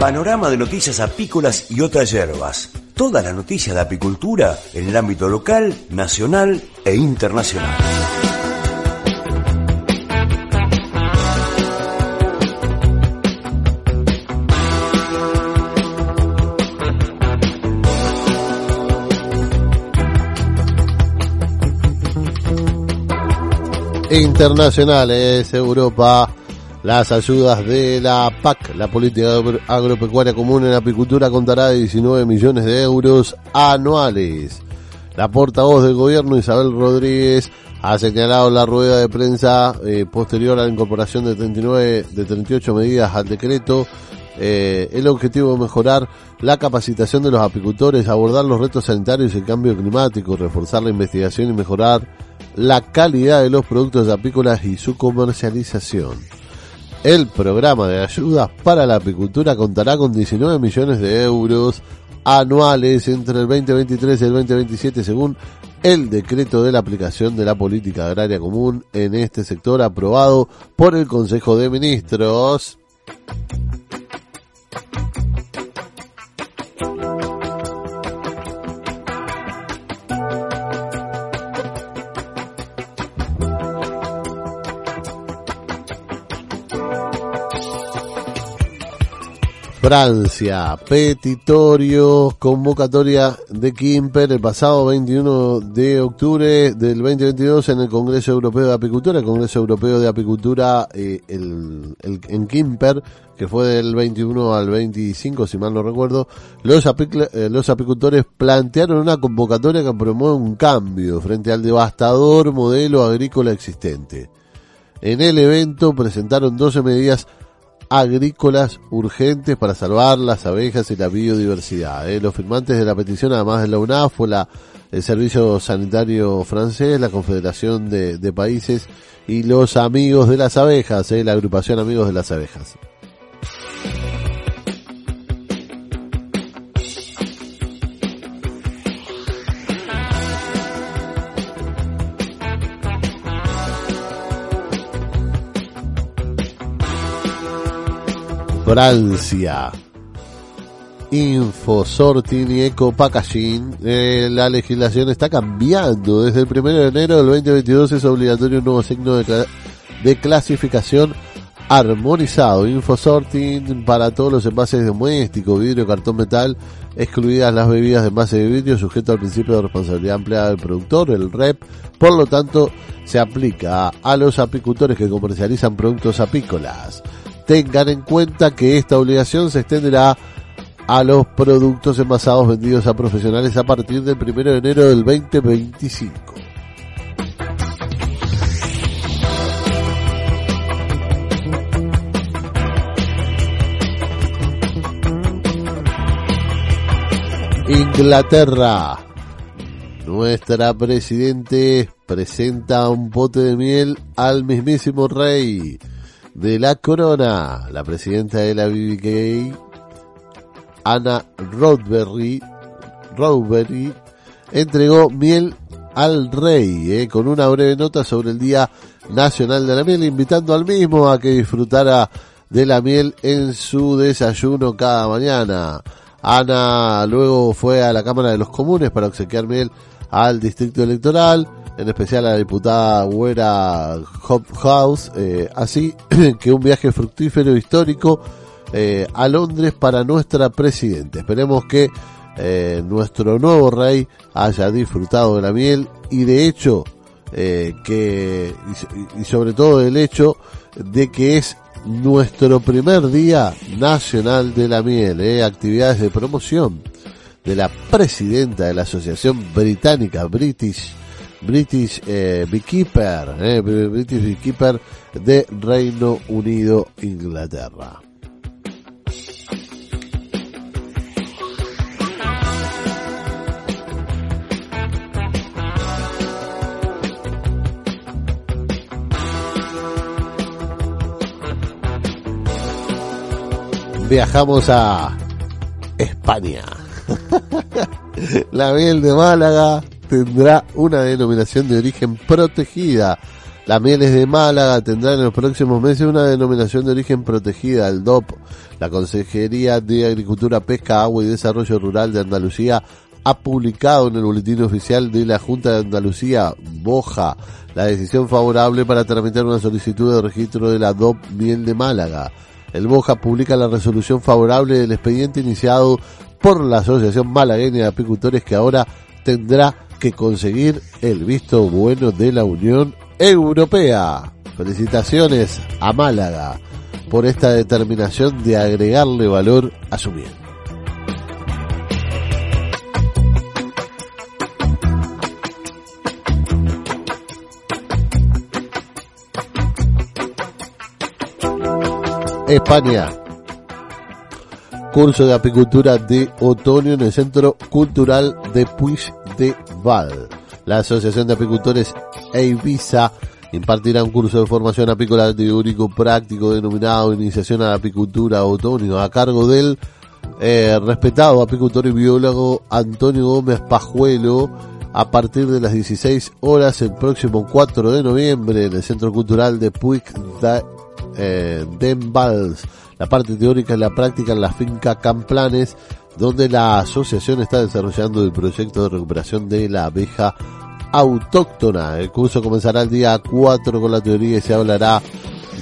Panorama de noticias apícolas y otras hierbas. Toda la noticia de apicultura en el ámbito local, nacional e internacional. Internacionales, Europa, las ayudas de la PAC, la Política Agropecuaria Común en Apicultura, contará de 19 millones de euros anuales. La portavoz del gobierno, Isabel Rodríguez, ha señalado la rueda de prensa eh, posterior a la incorporación de 39, de 38 medidas al decreto eh, el objetivo es mejorar la capacitación de los apicultores, abordar los retos sanitarios y el cambio climático, reforzar la investigación y mejorar la calidad de los productos apícolas y su comercialización. El programa de ayudas para la apicultura contará con 19 millones de euros anuales entre el 2023 y el 2027 según el decreto de la aplicación de la política agraria común en este sector aprobado por el Consejo de Ministros. Francia, petitorio, convocatoria de Kimper el pasado 21 de octubre del 2022 en el Congreso Europeo de Apicultura, el Congreso Europeo de Apicultura eh, en Kimper, que fue del 21 al 25, si mal no recuerdo, eh, los apicultores plantearon una convocatoria que promueve un cambio frente al devastador modelo agrícola existente. En el evento presentaron 12 medidas agrícolas urgentes para salvar las abejas y la biodiversidad. ¿eh? Los firmantes de la petición, además de la UNAF, el Servicio Sanitario Francés, la Confederación de, de Países y los Amigos de las Abejas, ¿eh? la agrupación Amigos de las Abejas. Francia. Infosorting y Eco Packaging. Eh, la legislación está cambiando. Desde el 1 de enero del 2022 es obligatorio un nuevo signo de, clasificación armonizado. Infosorting para todos los envases domésticos, vidrio, cartón, metal, excluidas las bebidas de envase de vidrio, sujeto al principio de responsabilidad ampliada del productor, el REP. Por lo tanto, se aplica a los apicultores que comercializan productos apícolas tengan en cuenta que esta obligación se extenderá a los productos envasados vendidos a profesionales a partir del 1 de enero del 2025. Inglaterra. Nuestra presidente presenta un pote de miel al mismísimo rey de la corona, la presidenta de la BBK, Anna Rodberry, Rodberry entregó miel al rey, eh, con una breve nota sobre el Día Nacional de la Miel, invitando al mismo a que disfrutara de la miel en su desayuno cada mañana. Ana luego fue a la Cámara de los Comunes para obsequiar miel al distrito electoral en especial a la diputada Güera Hophouse, eh, así que un viaje fructífero histórico eh, a Londres para nuestra presidenta. Esperemos que eh, nuestro nuevo rey haya disfrutado de la miel y de hecho que y, sobre todo del hecho de que es nuestro primer día nacional de la miel, actividades de promoción de la presidenta de la Asociación Británica British British eh, Beekeeper, eh, British Beekeeper de Reino Unido, Inglaterra. Viajamos a España. La miel de Málaga tendrá una denominación de origen protegida. Las mieles de Málaga tendrán en los próximos meses una denominación de origen protegida, el DOP. La Consejería de Agricultura, Pesca, Agua y Desarrollo Rural de Andalucía ha publicado en el boletín oficial de la Junta de Andalucía, Boja, la decisión favorable para tramitar una solicitud de registro de la DOP Miel de Málaga. El Boja publica la resolución favorable del expediente iniciado por la Asociación Malagueña de Apicultores que ahora tendrá que conseguir el visto bueno de la Unión Europea. Felicitaciones a Málaga por esta determinación de agregarle valor a su miel. España curso de apicultura de otoño en el Centro Cultural de Puig de Val. La Asociación de Apicultores Eiviza impartirá un curso de formación apícola teórico práctico denominado Iniciación a la Apicultura Otoño a cargo del eh, respetado apicultor y biólogo Antonio Gómez Pajuelo a partir de las 16 horas el próximo 4 de noviembre en el Centro Cultural de Puig de eh, Vals la parte teórica y la práctica en la finca Camplanes, donde la asociación está desarrollando el proyecto de recuperación de la abeja autóctona. El curso comenzará el día 4 con la teoría y se hablará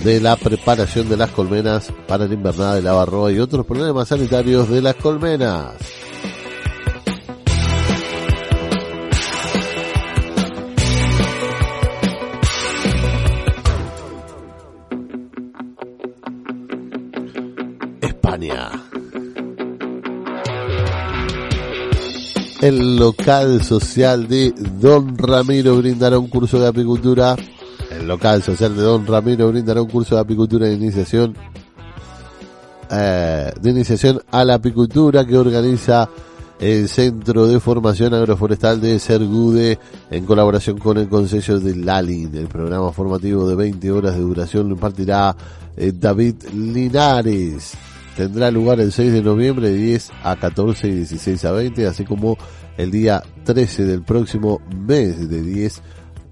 de la preparación de las colmenas para la invernada de la barroa y otros problemas sanitarios de las colmenas. El local social de Don Ramiro brindará un curso de apicultura. El local social de Don Ramiro brindará un curso de apicultura de iniciación eh, de iniciación a la apicultura que organiza el Centro de Formación Agroforestal de Sergude en colaboración con el Consejo de LALIN. El programa formativo de 20 horas de duración lo impartirá eh, David Linares tendrá lugar el 6 de noviembre de 10 a 14 y 16 a 20, así como el día 13 del próximo mes de 10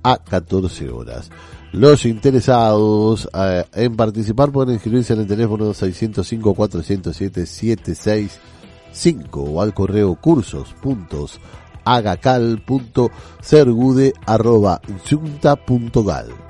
a 14 horas. Los interesados eh, en participar pueden inscribirse en el teléfono 605 407 765 o al correo cursos.agacal.sergude.junta.gal.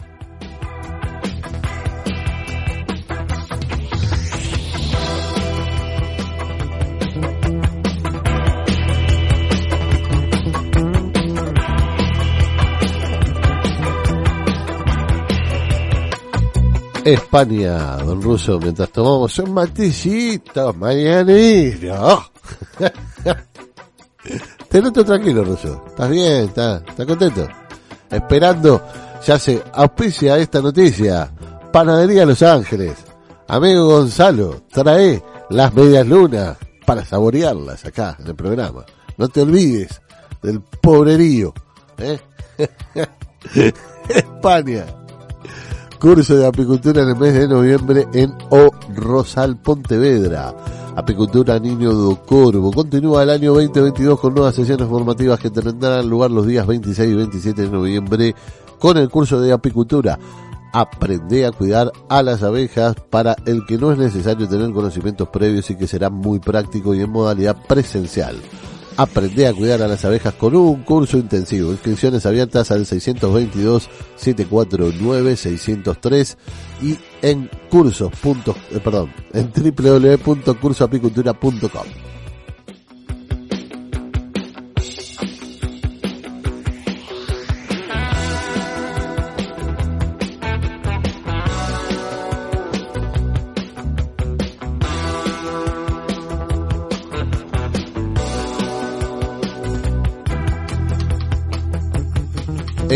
España, don Russo, mientras tomamos un matecito mañanero. Te noto tranquilo, Russo. ¿Estás bien? ¿Estás, ¿Estás contento? Esperando, ya se auspicia esta noticia. Panadería Los Ángeles. Amigo Gonzalo, trae las medias lunas para saborearlas acá en el programa. No te olvides del pobrerío. ¿eh? España curso de apicultura en el mes de noviembre en O Rosal Pontevedra. Apicultura Niño do Corvo. Continúa el año 2022 con nuevas sesiones formativas que tendrán lugar los días 26 y 27 de noviembre con el curso de apicultura. Aprende a cuidar a las abejas para el que no es necesario tener conocimientos previos y que será muy práctico y en modalidad presencial. Aprende a cuidar a las abejas con un curso intensivo. Inscripciones abiertas al 620-749-603 y en cursos. Eh, perdón, en www.cursoapicultura.com.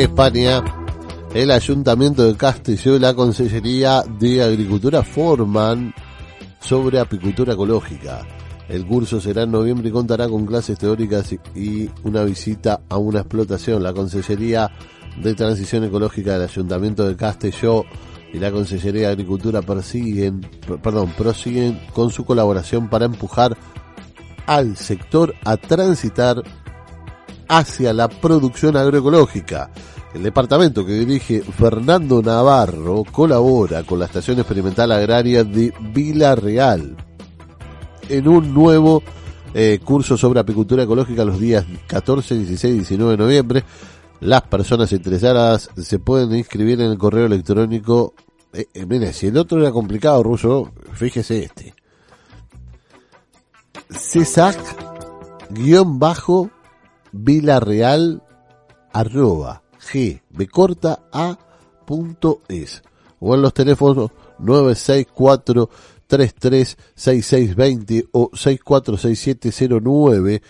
España, el Ayuntamiento de Castelló y la Consellería de Agricultura forman sobre apicultura ecológica. El curso será en noviembre y contará con clases teóricas y una visita a una explotación. La Consellería de Transición Ecológica del Ayuntamiento de Castelló y la Consellería de Agricultura persiguen, perdón, prosiguen con su colaboración para empujar al sector a transitar hacia la producción agroecológica. El departamento que dirige Fernando Navarro colabora con la Estación Experimental Agraria de Vila Real en un nuevo eh, curso sobre apicultura ecológica los días 14, 16 y 19 de noviembre. Las personas interesadas se pueden inscribir en el correo electrónico. Eh, eh, mire, si el otro era complicado, ruso, fíjese este. CESAC guion bajo Vilareal arroba g b corta a punto es. O en los teléfonos 964 336620 o 646709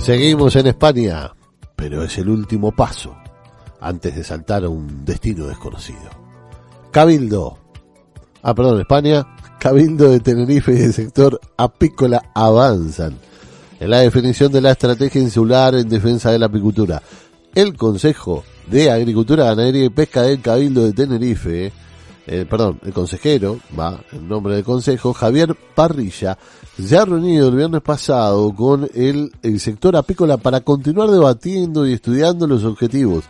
Seguimos en España, pero es el último paso antes de saltar a un destino desconocido. Cabildo. Ah, perdón, España. Cabildo de Tenerife y del sector apícola avanzan en la definición de la estrategia insular en defensa de la apicultura. El Consejo de Agricultura, Ganadería y Pesca del Cabildo de Tenerife eh, perdón, el consejero, va, en nombre del consejo, Javier Parrilla, se ha reunido el viernes pasado con el, el sector apícola para continuar debatiendo y estudiando los objetivos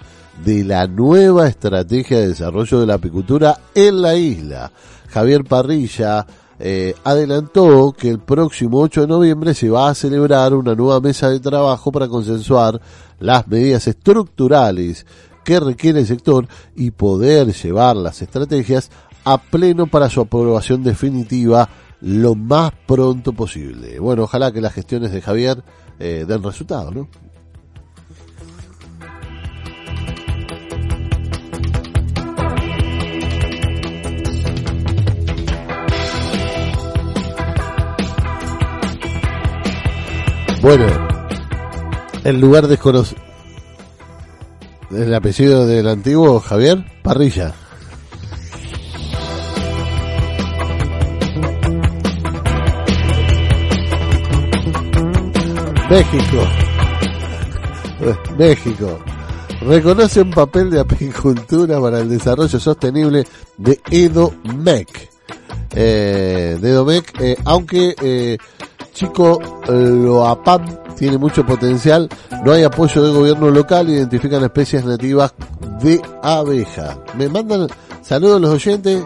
de la nueva estrategia de desarrollo de la apicultura en la isla. Javier Parrilla eh, adelantó que el próximo 8 de noviembre se va a celebrar una nueva mesa de trabajo para consensuar las medidas estructurales que requiere el sector y poder llevar las estrategias a pleno para su aprobación definitiva lo más pronto posible. Bueno, ojalá que las gestiones de Javier eh, den resultado, ¿no? Bueno, el lugar desconocido el apellido del antiguo Javier Parrilla. México. México. Reconoce un papel de apicultura para el desarrollo sostenible de EDOMEC. Eh, de EDOMEC, eh, aunque eh, Chico Loapam tiene mucho potencial. No hay apoyo del gobierno local, identifican especies nativas de abeja. Me mandan saludos los oyentes.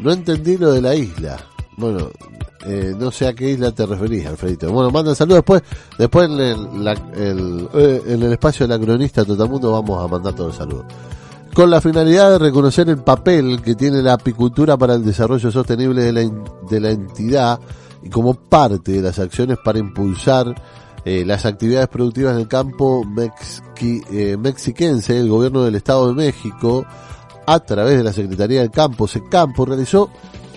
No entendí lo de la isla. Bueno, eh, no sé a qué isla te referís, Alfredito. Bueno, mandan saludos después. Después en el, eh, en el espacio de la cronista Totamundo vamos a mandar todos los saludos. Con la finalidad de reconocer el papel que tiene la apicultura para el desarrollo sostenible de la, de la entidad, y como parte de las acciones para impulsar eh, las actividades productivas en el campo eh, mexiquense, el gobierno del Estado de México, a través de la Secretaría del Campo, SECAMPO, realizó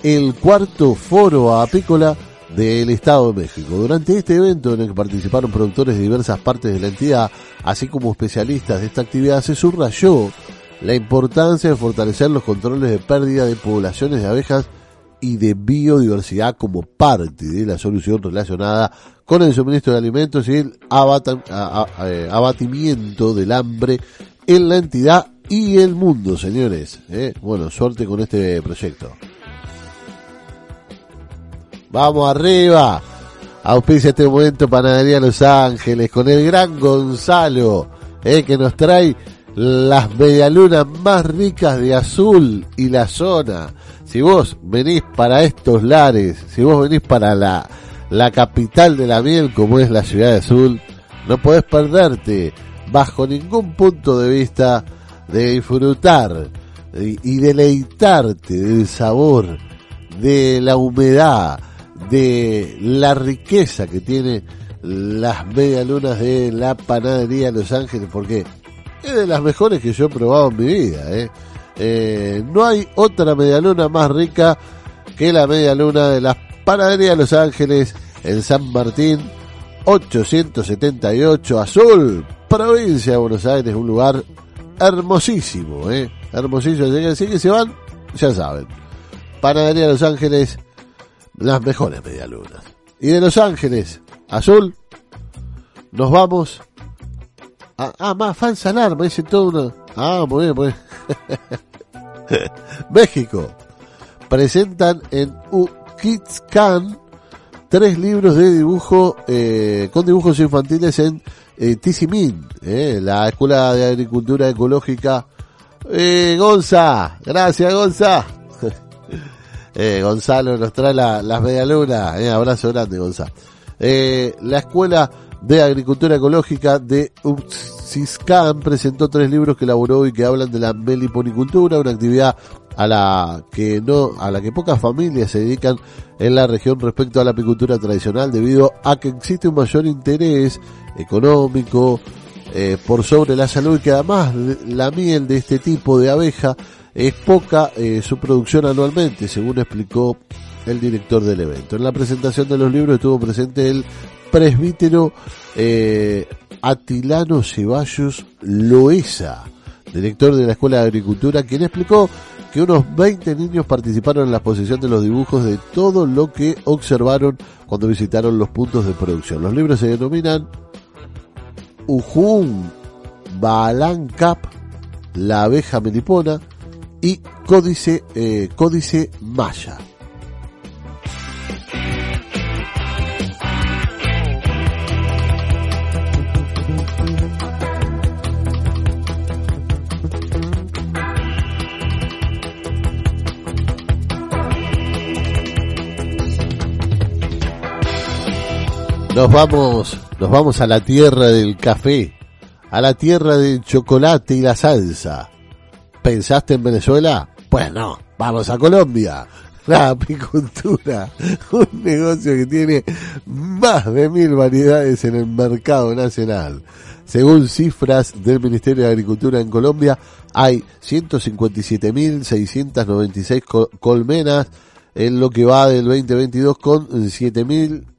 el cuarto foro apícola del Estado de México. Durante este evento en el que participaron productores de diversas partes de la entidad, así como especialistas de esta actividad, se subrayó la importancia de fortalecer los controles de pérdida de poblaciones de abejas y de biodiversidad como parte de la solución relacionada con el suministro de alimentos y el eh, abatimiento del hambre en la entidad y el mundo, señores. ¿eh? Bueno, suerte con este proyecto. Vamos arriba. Auspicia este momento Panadería Los Ángeles con el gran Gonzalo, ¿eh? que nos trae las medialunas más ricas de azul y la zona si vos venís para estos lares, si vos venís para la, la capital de la miel como es la ciudad de Azul, no podés perderte bajo ningún punto de vista de disfrutar y deleitarte del sabor, de la humedad, de la riqueza que tiene las medialunas de la panadería Los Ángeles, porque es de las mejores que yo he probado en mi vida. ¿eh? Eh, no hay otra medialuna más rica que la medialuna de las panaderías de Los Ángeles en San Martín 878 Azul, provincia de Buenos Aires, un lugar hermosísimo, ¿eh? hermosísimo. Así que se van, ya saben. Panadería de Los Ángeles, las mejores medialunas. Y de Los Ángeles, Azul, nos vamos. A, ah, más fans alarma, dice todo uno. Ah, muy bien, muy bien. México. Presentan en U Kids Can tres libros de dibujo eh, con dibujos infantiles en eh, eh, la Escuela de Agricultura Ecológica. Eh, Gonza, gracias Gonza. eh, Gonzalo nos trae la, las medialunas, eh, abrazo grande Gonza. Eh, la Escuela de Agricultura Ecológica de Uxiscan presentó tres libros que elaboró y que hablan de la meliponicultura, una actividad a la que no, a la que pocas familias se dedican en la región respecto a la apicultura tradicional debido a que existe un mayor interés económico eh, por sobre la salud y que además la miel de este tipo de abeja es poca eh, su producción anualmente, según explicó el director del evento. En la presentación de los libros estuvo presente el presbítero eh, Atilano Ceballos Loesa, director de la Escuela de Agricultura, quien explicó que unos 20 niños participaron en la exposición de los dibujos de todo lo que observaron cuando visitaron los puntos de producción. Los libros se denominan Ujun Balancap, la abeja melipona y Códice, eh, Códice Maya. Nos vamos, nos vamos a la tierra del café, a la tierra del chocolate y la salsa. ¿Pensaste en Venezuela? Pues no, vamos a Colombia. La apicultura, un negocio que tiene más de mil variedades en el mercado nacional. Según cifras del Ministerio de Agricultura en Colombia, hay 157.696 colmenas en lo que va del 2022 con 7.000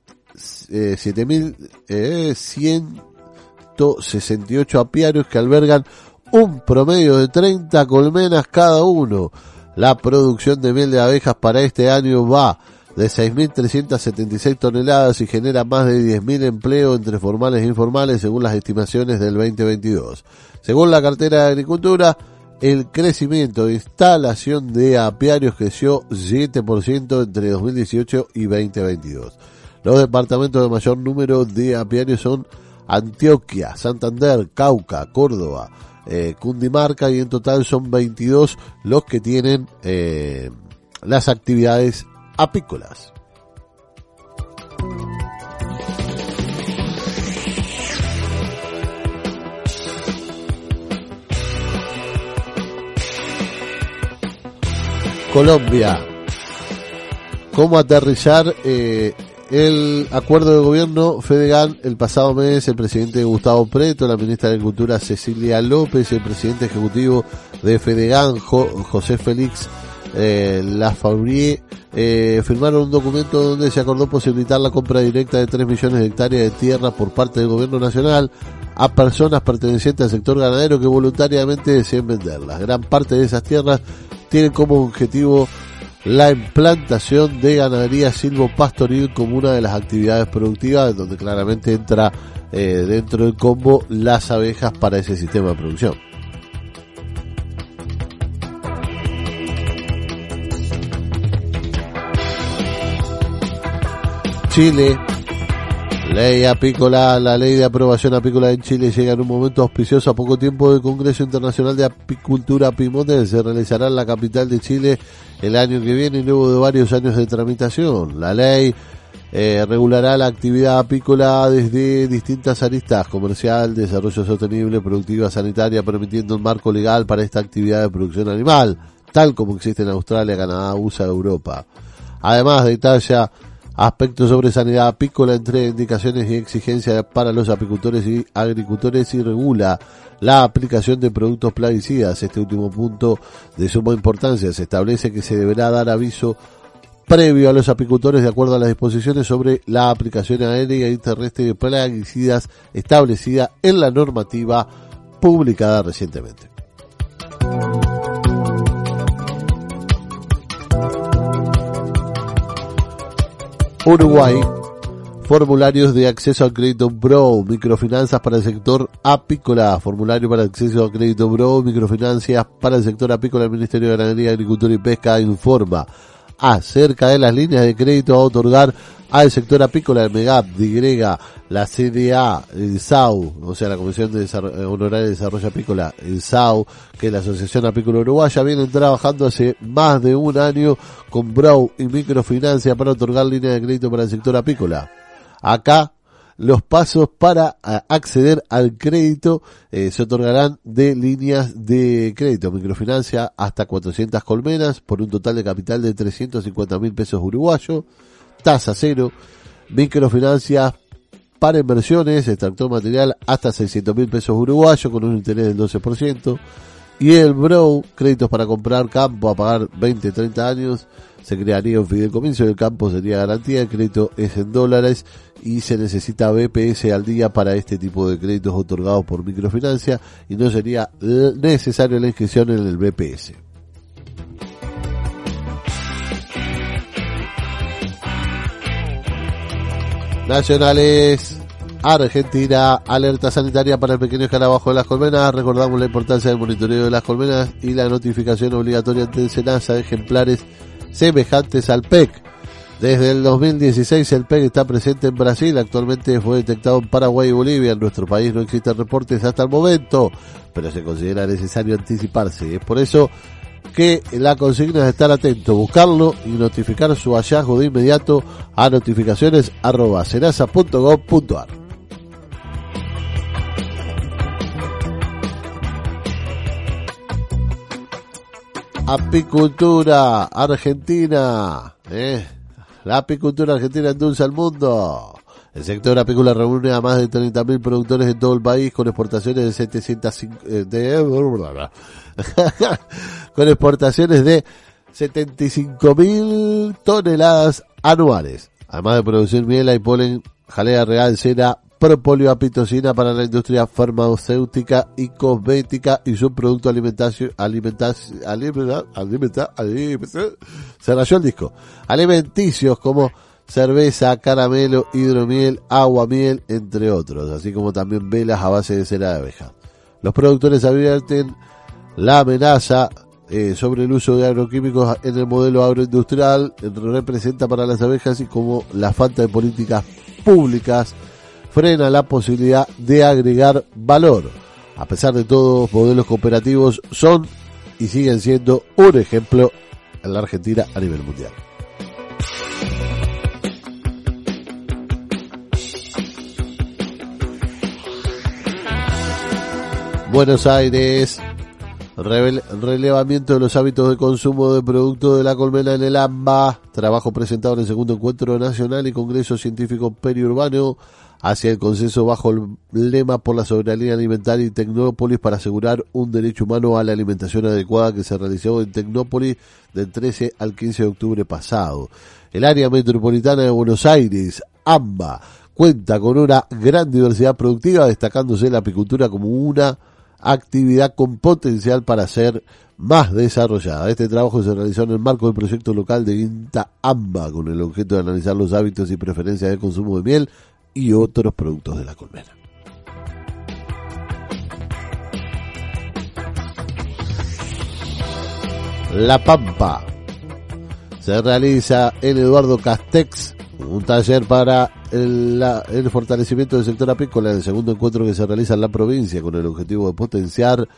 eh, 7.168 apiarios que albergan un promedio de 30 colmenas cada uno. La producción de miel de abejas para este año va de 6.376 toneladas y genera más de 10.000 empleos entre formales e informales según las estimaciones del 2022. Según la cartera de Agricultura, el crecimiento de instalación de apiarios creció 7% entre 2018 y 2022. Los departamentos de mayor número de apiarios son Antioquia, Santander, Cauca, Córdoba, eh, Cundimarca y en total son 22 los que tienen eh, las actividades apícolas. Colombia. ¿Cómo aterrizar eh, el acuerdo de gobierno FEDEGAN el pasado mes, el presidente Gustavo Preto, la ministra de Agricultura Cecilia López, el presidente ejecutivo de FEDEGAN José Félix eh, Lafaurie eh, firmaron un documento donde se acordó posibilitar la compra directa de 3 millones de hectáreas de tierra por parte del gobierno nacional a personas pertenecientes al sector ganadero que voluntariamente deseen venderlas. Gran parte de esas tierras tienen como objetivo la implantación de ganadería silvopastoril como una de las actividades productivas, donde claramente entra eh, dentro del combo las abejas para ese sistema de producción. Chile, ley apícola, la ley de aprobación apícola en Chile llega en un momento auspicioso a poco tiempo del Congreso Internacional de Apicultura Pimonte, se realizará en la capital de Chile el año que viene luego de varios años de tramitación. La ley eh, regulará la actividad apícola desde distintas aristas, comercial, desarrollo sostenible, productiva, sanitaria, permitiendo un marco legal para esta actividad de producción animal, tal como existe en Australia, Canadá, USA, Europa. Además, detalla Aspectos sobre sanidad apícola entre indicaciones y exigencias para los apicultores y agricultores y regula la aplicación de productos plaguicidas. Este último punto de suma importancia se establece que se deberá dar aviso previo a los apicultores de acuerdo a las disposiciones sobre la aplicación aérea y terrestre de plaguicidas establecida en la normativa publicada recientemente. Uruguay, formularios de acceso al crédito Bro, microfinanzas para el sector apícola, formulario para acceso al crédito Bro, microfinanzas para el sector apícola, el Ministerio de Ganadería, Agricultura y Pesca informa acerca de las líneas de crédito a otorgar al sector apícola, el MEGAP, DIGREGA, la CDA, el SAU, o sea, la Comisión de Desarrollo, Honoraria de Desarrollo Apícola, el SAU, que es la Asociación Apícola Uruguaya, vienen trabajando hace más de un año con Brow y Microfinancia para otorgar líneas de crédito para el sector apícola. Acá, los pasos para acceder al crédito eh, se otorgarán de líneas de crédito, microfinancia hasta 400 colmenas por un total de capital de 350 mil pesos uruguayos, tasa cero, microfinancia para inversiones, extractor material hasta 600 mil pesos uruguayos con un interés del 12%, y el Bro, créditos para comprar campo a pagar 20, 30 años, se crearía un fideicomiso del campo, sería garantía, el crédito es en dólares y se necesita BPS al día para este tipo de créditos otorgados por microfinancia y no sería necesario la inscripción en el BPS. Nacionales. Argentina, alerta sanitaria para el pequeño escarabajo de las colmenas. Recordamos la importancia del monitoreo de las colmenas y la notificación obligatoria ante Senasa de ejemplares semejantes al PEC. Desde el 2016 el PEC está presente en Brasil, actualmente fue detectado en Paraguay y Bolivia. En nuestro país no existen reportes hasta el momento, pero se considera necesario anticiparse. Es por eso que la consigna es estar atento, buscarlo y notificar su hallazgo de inmediato a notificaciones arroba Apicultura Argentina. ¿eh? La apicultura argentina endulza al mundo. El sector apícola reúne a más de 30.000 productores en todo el país con exportaciones de 705, eh, de, con exportaciones de 75.000 toneladas anuales. Además de producir miel y polen, jalea real, cera, propóleo, apitocina para la industria farmacéutica y cosmética y subproductos alimentación, alimentación, alimentación, se rayó el disco. Alimenticios como cerveza, caramelo, hidromiel, agua, miel, entre otros, así como también velas a base de cera de abeja. Los productores advierten la amenaza eh, sobre el uso de agroquímicos en el modelo agroindustrial representa para las abejas y como la falta de políticas públicas frena la posibilidad de agregar valor. A pesar de todo, modelos cooperativos son y siguen siendo un ejemplo en la Argentina a nivel mundial. Buenos Aires, relevamiento de los hábitos de consumo de productos de la colmena en el AMBA, trabajo presentado en el segundo encuentro nacional y congreso científico periurbano hacia el consenso bajo el lema por la soberanía alimentaria y Tecnópolis para asegurar un derecho humano a la alimentación adecuada que se realizó en Tecnópolis del 13 al 15 de octubre pasado. El área metropolitana de Buenos Aires, AMBA, cuenta con una gran diversidad productiva, destacándose la apicultura como una actividad con potencial para ser más desarrollada. Este trabajo se realizó en el marco del proyecto local de Guinta AMBA, con el objeto de analizar los hábitos y preferencias de consumo de miel y otros productos de la colmena. La Pampa. Se realiza en Eduardo Castex un taller para el, fortalecimiento del sector apícola, el segundo encuentro que se realiza en la provincia con el objetivo de potenciar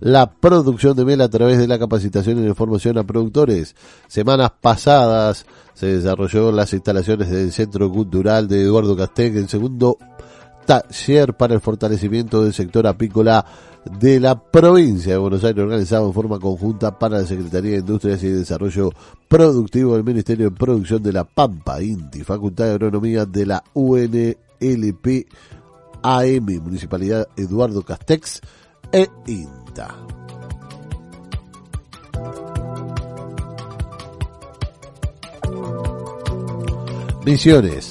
la producción de miel a través de la capacitación y la información a productores. Semanas pasadas se desarrolló las instalaciones del Centro Cultural de Eduardo Castell, el segundo taller para el fortalecimiento del sector apícola de la provincia de Buenos Aires organizado en forma conjunta para la Secretaría de Industrias y Desarrollo Productivo del Ministerio de Producción de la Pampa, INTI, Facultad de Agronomía de la UNLP AM, Municipalidad Eduardo Castex e INTA. Misiones.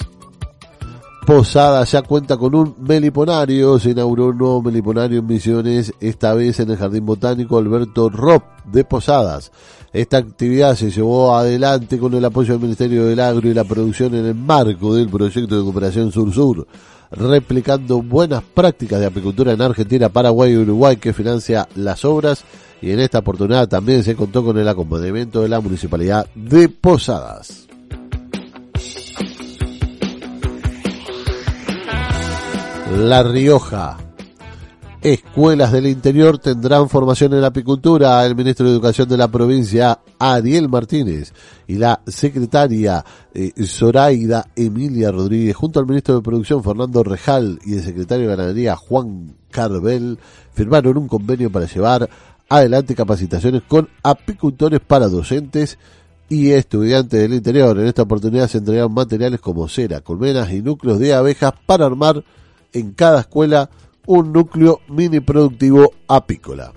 Posada ya cuenta con un meliponario, se inauguró un nuevo meliponario en Misiones, esta vez en el Jardín Botánico Alberto Rop de Posadas. Esta actividad se llevó adelante con el apoyo del Ministerio del Agro y la producción en el marco del proyecto de cooperación Sur-Sur, replicando buenas prácticas de apicultura en Argentina, Paraguay y Uruguay que financia las obras y en esta oportunidad también se contó con el acompañamiento de la Municipalidad de Posadas. La Rioja. Escuelas del interior tendrán formación en apicultura. El ministro de Educación de la provincia, Ariel Martínez, y la secretaria eh, Zoraida Emilia Rodríguez, junto al ministro de Producción, Fernando Rejal, y el secretario de Ganadería, Juan Carvel, firmaron un convenio para llevar adelante capacitaciones con apicultores para docentes y estudiantes del interior. En esta oportunidad se entregaron materiales como cera, colmenas y núcleos de abejas para armar en cada escuela un núcleo mini productivo apícola.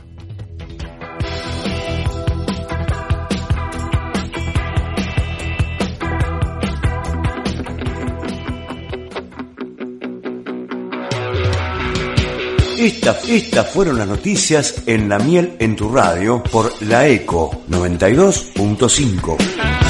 estas fueron las noticias en La Miel en tu radio por la ECO 92.5.